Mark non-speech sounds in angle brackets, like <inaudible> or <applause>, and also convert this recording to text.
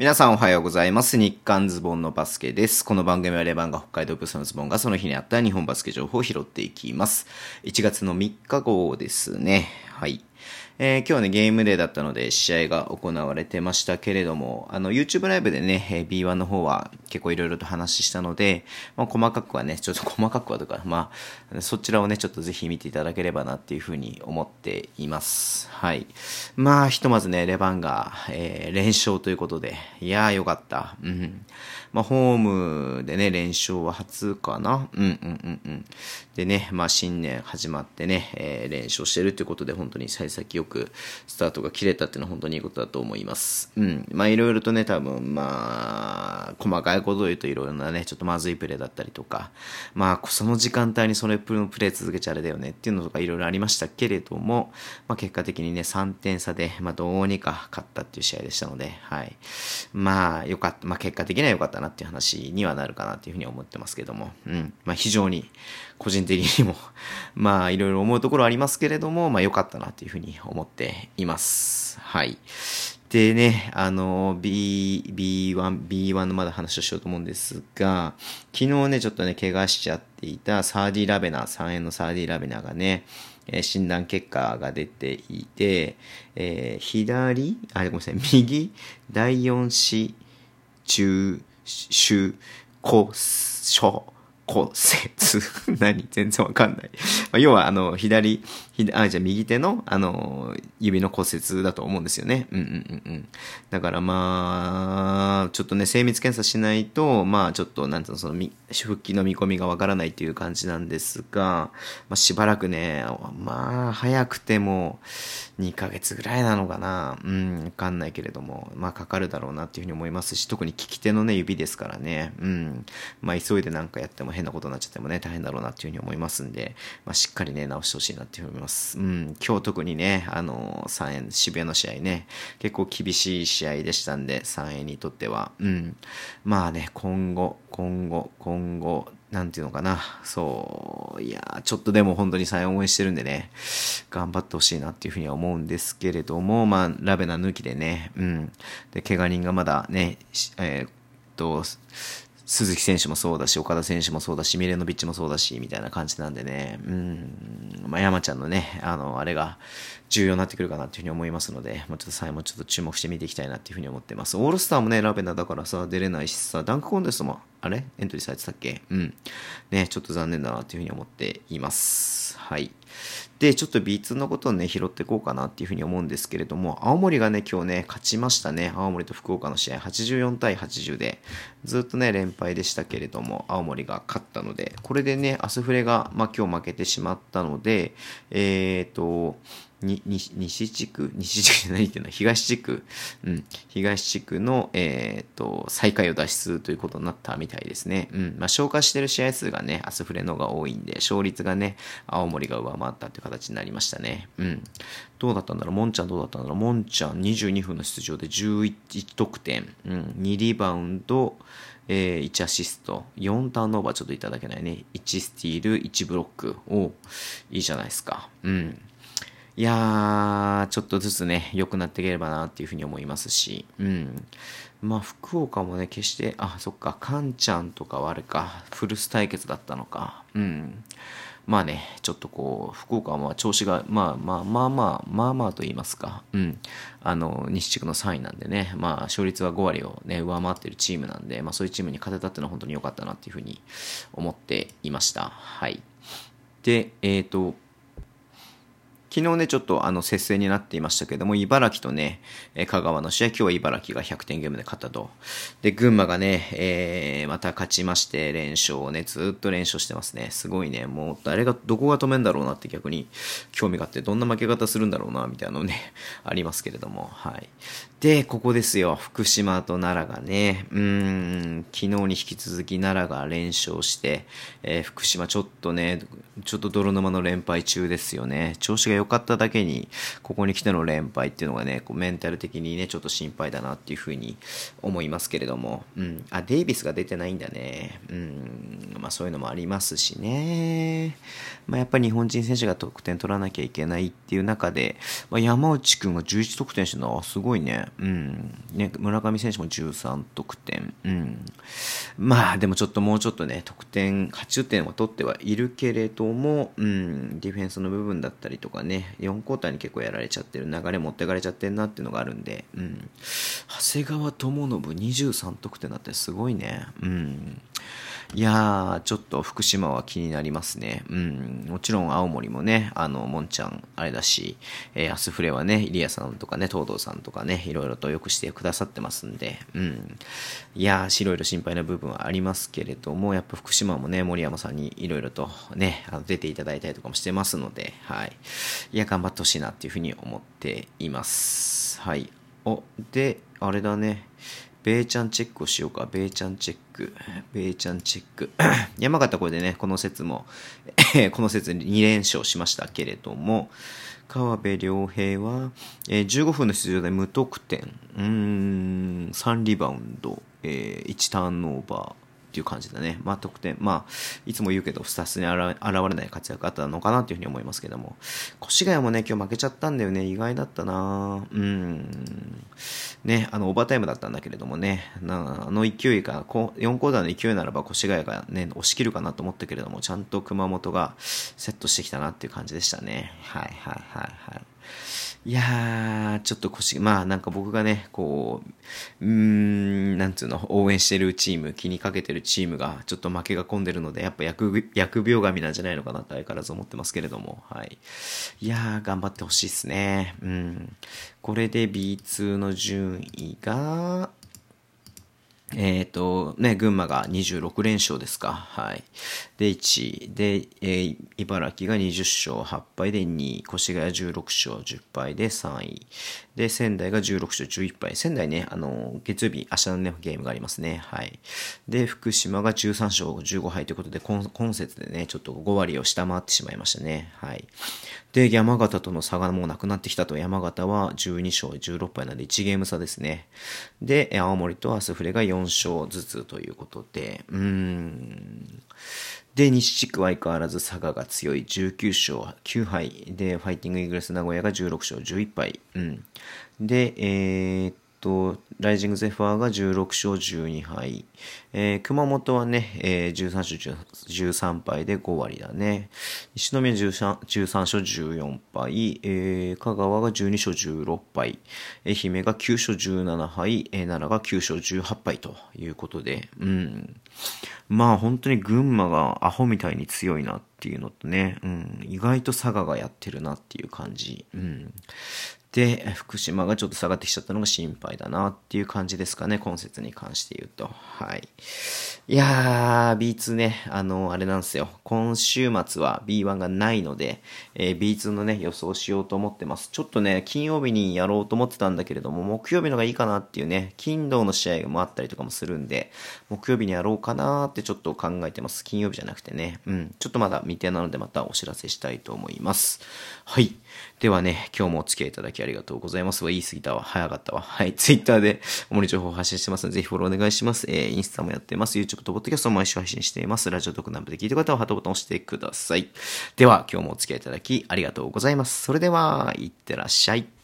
皆さんおはようございます。日刊ズボンのバスケです。この番組はレバンが北海道ブースのズボンがその日にあった日本バスケ情報を拾っていきます。1月の3日号ですね。はい。えー今日はね、ゲームデーだったので、試合が行われてましたけれども、あの、YouTube ライブでね、えー B1 の方は結構いろいろと話したので、まあ、細かくはね、ちょっと細かくはとか、まあ、そちらをね、ちょっとぜひ見ていただければなっていうふうに思っています。はい。まあ、ひとまずね、レバンが、えー連勝ということで、いやーよかった。うん。まあ、ホームでね、連勝は初かな。うんうんうんうん。でね、まあ、新年始まってね、えー連勝してるということで、本当に幸先よくスタートが切れたっていうのは本当にいいことだと思います。うん。まあ、いろいろとね、多分、まあ、細かいことを言うといろいろなね、ちょっとまずいプレーだったりとか、まあ、その時間帯にそれプレー続けちゃあれだよねっていうのとかいろいろありましたけれども、まあ、結果的にね、3点差で、まあ、どうにか勝ったっていう試合でしたので、はい。まあ、よかった、まあ、結果的には良かったなっていう話にはなるかなっていうふうに思ってますけども、うん。まあ、非常に、個人的にも、<laughs> まあ、いろいろ思うところありますけれども、まあ、良かったなっていうふうに思っています。はい。でね、あの、B、B1、B1 のまだ話をしようと思うんですが、昨日ね、ちょっとね、怪我しちゃっていたサーディ・ラベナ、3円のサーディ・ラベナがね、え診断結果が出ていて、えー左、あ、ごめんなさい、右、第4子中、手、骨、小、骨折 <laughs> 何？全然わかんない。ま、要は、あの、左、左あ、じゃ右手の、あの、指の骨折だと思うんですよね。うんうんうんうん。だからまあ、ちょっとね、精密検査しないと、まあ、ちょっと、なんつうの、その、み復帰の見込みがわからないっていう感じなんですが、まあ、しばらくね、まあ、早くても、2ヶ月ぐらいなのかな。うん、わかんないけれども、まあ、かかるだろうなっていうふうに思いますし、特に利き手のね、指ですからね。うん。まあ、急いでなんかやっても変変なことになっちゃってもね、大変だろうなっていうふうに思いますんで、まあ、しっかりね、直してほしいなっていうふうに思います。うん、今日特にね、あの、3円、渋谷の試合ね、結構厳しい試合でしたんで、3円にとっては。うん。まあね、今後、今後、今後、なんていうのかな。そう。いやーちょっとでも本当に3円応援してるんでね、頑張ってほしいなっていうふうには思うんですけれども、まあ、ラベナ抜きでね、うん。で、怪我人がまだね、えーっと、鈴木選手もそうだし、岡田選手もそうだし、ミレノビッチもそうだし、みたいな感じなんでね、うん、まあ、山ちゃんのね、あの、あれが重要になってくるかなっていうふうに思いますので、もうちょっと最後ちょっと注目して見ていきたいなっていうふうに思ってます。オールスターもね、ラベナだからさ、出れないしさ、ダンクコンテストも、あれ？エントリーされてたっけ？うん。ね、ちょっと残念だなっていうふうに思っています。はい。で、ちょっと B2 のことをね、拾っていこうかなっていうふうに思うんですけれども、青森がね、今日ね、勝ちましたね。青森と福岡の試合、84対80で、ずっとね、連敗でしたけれども、青森が勝ったので、これでね、アスフレが、まあ、今日負けてしまったので、えっ、と、に西地区、西地区じゃないっていうのは東地区、うん、東地区の、えっ、と、最下位を脱出ということになったみたいですね。うん、まあ、消化してる試合数がね、アスフレの方が多いんで、勝率がね、青森が上回ったっていう形になりましたね。うん。どうだったんだろう？モンちゃんどうだったんだろう？モンちゃん22分の出場で11得点、うん、2リバウンド、えー1アシスト、4ターンオーバーちょっといただけないね。1スティール、1ブロック。おいいじゃないですか。うん。いやー、ちょっとずつね、良くなっていければなっていうふうに思いますし、うん。まあ、福岡もね、決して、あ、そっか、カンちゃんとかはあれか、フルス対決だったのか。うん。まあね、ちょっとこう、福岡は調子が、まあまあまあまあ、まあまあと言いますか、うん。あの、西地区の3位なんでね、まあ、勝率は5割をね、上回ってるチームなんで、まあそういうチームに勝てたっていうのは本当に良かったなっていうふうに思っていました。はい。で、えっ、と、昨日ね、ちょっとあの接戦になっていましたけども、茨城とね、え香川の試合、今日は茨城が100点ゲームで勝ったと。で、群馬がね、えーまた勝ちまして、連勝をね、ずっと連勝してますね。すごいね、もう誰が、どこが止めんだろうなって逆に興味があって、どんな負け方するんだろうな、みたいなのね、<laughs> ありますけれども、はい。で、ここですよ、福島と奈良がね、うーん、昨日に引き続き奈良が連勝して、えー福島ちょっとね、ちょっと泥沼の連敗中ですよね。調子が良かっただけに、ここに来ての連敗っていうのがね、こうメンタル的にね、ちょっと心配だなっていうふうに思いますけれども、うん。あ、デイビスが出てないんだね。うん。まあそういうのもありますしね。まあやっぱり日本人選手が得点取らなきゃいけないっていう中で、まあ、山内くんが11得点してるのはすごいね。うん。ね、村上選手も13得点。うん。まあでもちょっともうちょっとね、得点、80点は取ってはいるけれども、うん、ディフェンスの部分だったりとかね、4クォーターに結構やられちゃってる、流れ持ってかれちゃってるなっていうのがあるんで、うん。長谷川智信23得点だってすごいね。うん。いやー、ちょっと福島は気になりますね。うん。もちろん青森もね、あの、もんちゃん、あれだし、えー、アスフレはね、イリアさんとかね、東堂さんとかね、いろいろとよくしてくださってますんで、うん。いやー、いろいろ心配な部分はありますけれども、やっぱ福島もね、森山さんにいろいろとね、あの出ていただいたりとかもしてますので、はい。いや、頑張ってほしいなっていうふうに思っています。はい。お、で、あれだね。ベイちゃんチェックをしようか。ベイちゃんチェック。ベイちゃんチェック。<coughs> 山形これでね、この説も、この説2連勝しましたけれども、川辺良平は、えー、15分の出場で無得点、うん、3リバウンド、えー、1ターンオーバー、っていう感じだね。まあ得点、まあ、いつも言うけど、スタスに現れない活躍あったのかなっていうふうに思いますけども。越谷もね、今日負けちゃったんだよね。意外だったなうん。ね、あの、オーバータイムだったんだけれどもね、なあの勢いが、4クォーターの勢いならば越谷がね、押し切るかなと思ったけれども、ちゃんと熊本がセットしてきたなっていう感じでしたね。はいはいはいはい。いやー、ちょっと腰、まあなんか僕がね、こう、うーん、なんつうの、応援してるチーム、気にかけてるチームが、ちょっと負けが込んでるので、やっぱ薬、薬病神なんじゃないのかなって相変わらず思ってますけれども、はい。いやー、頑張ってほしいっすね。うん。これで B2 の順位が、えっ、ー、と、ね、群馬が26連勝ですか。はい。で、1位。で、えー、茨城が20勝8敗で2位。越谷16勝10敗で3位。で、仙台が16勝11敗。仙台ね、あの、月曜日、明日のね、ゲームがありますね。はい。で、福島が13勝15敗ということで、今今節でね、ちょっと5割を下回ってしまいましたね。はい。で、山形との差がもうなくなってきたと、山形は12勝16敗なんで1ゲーム差ですね。で、青森とアスフレが4 4勝ずつということで、うーん。で、西地区は相変わらず佐賀が強い19勝9敗。で、ファイティングイーグルス名古屋が16勝11敗。うん。で、えー、っと、ライジングゼファーが16勝12敗。えー、熊本はね、えー、13勝13敗で5割だね。石宮 13, 13勝14敗。えー、香川が12勝16敗。愛媛が9勝17敗。えー、奈良が9勝18敗ということで、うん。まあ本当に群馬がアホみたいに強いなってていうのとね、うん、意外と佐賀がやってるなっていう感じ。うん。で、福島がちょっと下がってきちゃったのが心配だなっていう感じですかね、今節に関して言うと。はい。いやー、B2 ね、あの、あれなんですよ。今週末は B1 がないので、えー、B2 のね、予想しようと思ってます。ちょっとね、金曜日にやろうと思ってたんだけれども、木曜日のがいいかなっていうね、金土の試合もあったりとかもするんで、木曜日にやろうかなってちょっと考えてます。金曜日じゃなくてね。うん。ちょっとまだ未定なのでまたお知らせしたいと思います。はい。ではね、今日もお付き合いいただきありがとうございます。言い過ぎたわ。早かったわ。はい。ツイッターで主に情報を発信してますので、ぜひフォローお願いします。えー、インスタもやってます。YouTube とポッドキャストも毎週配信しています。ラジオ特南部で聞いた方はハートボタンを押してください。では、今日もお付き合いいただきありがとうございます。それでは、いってらっしゃい。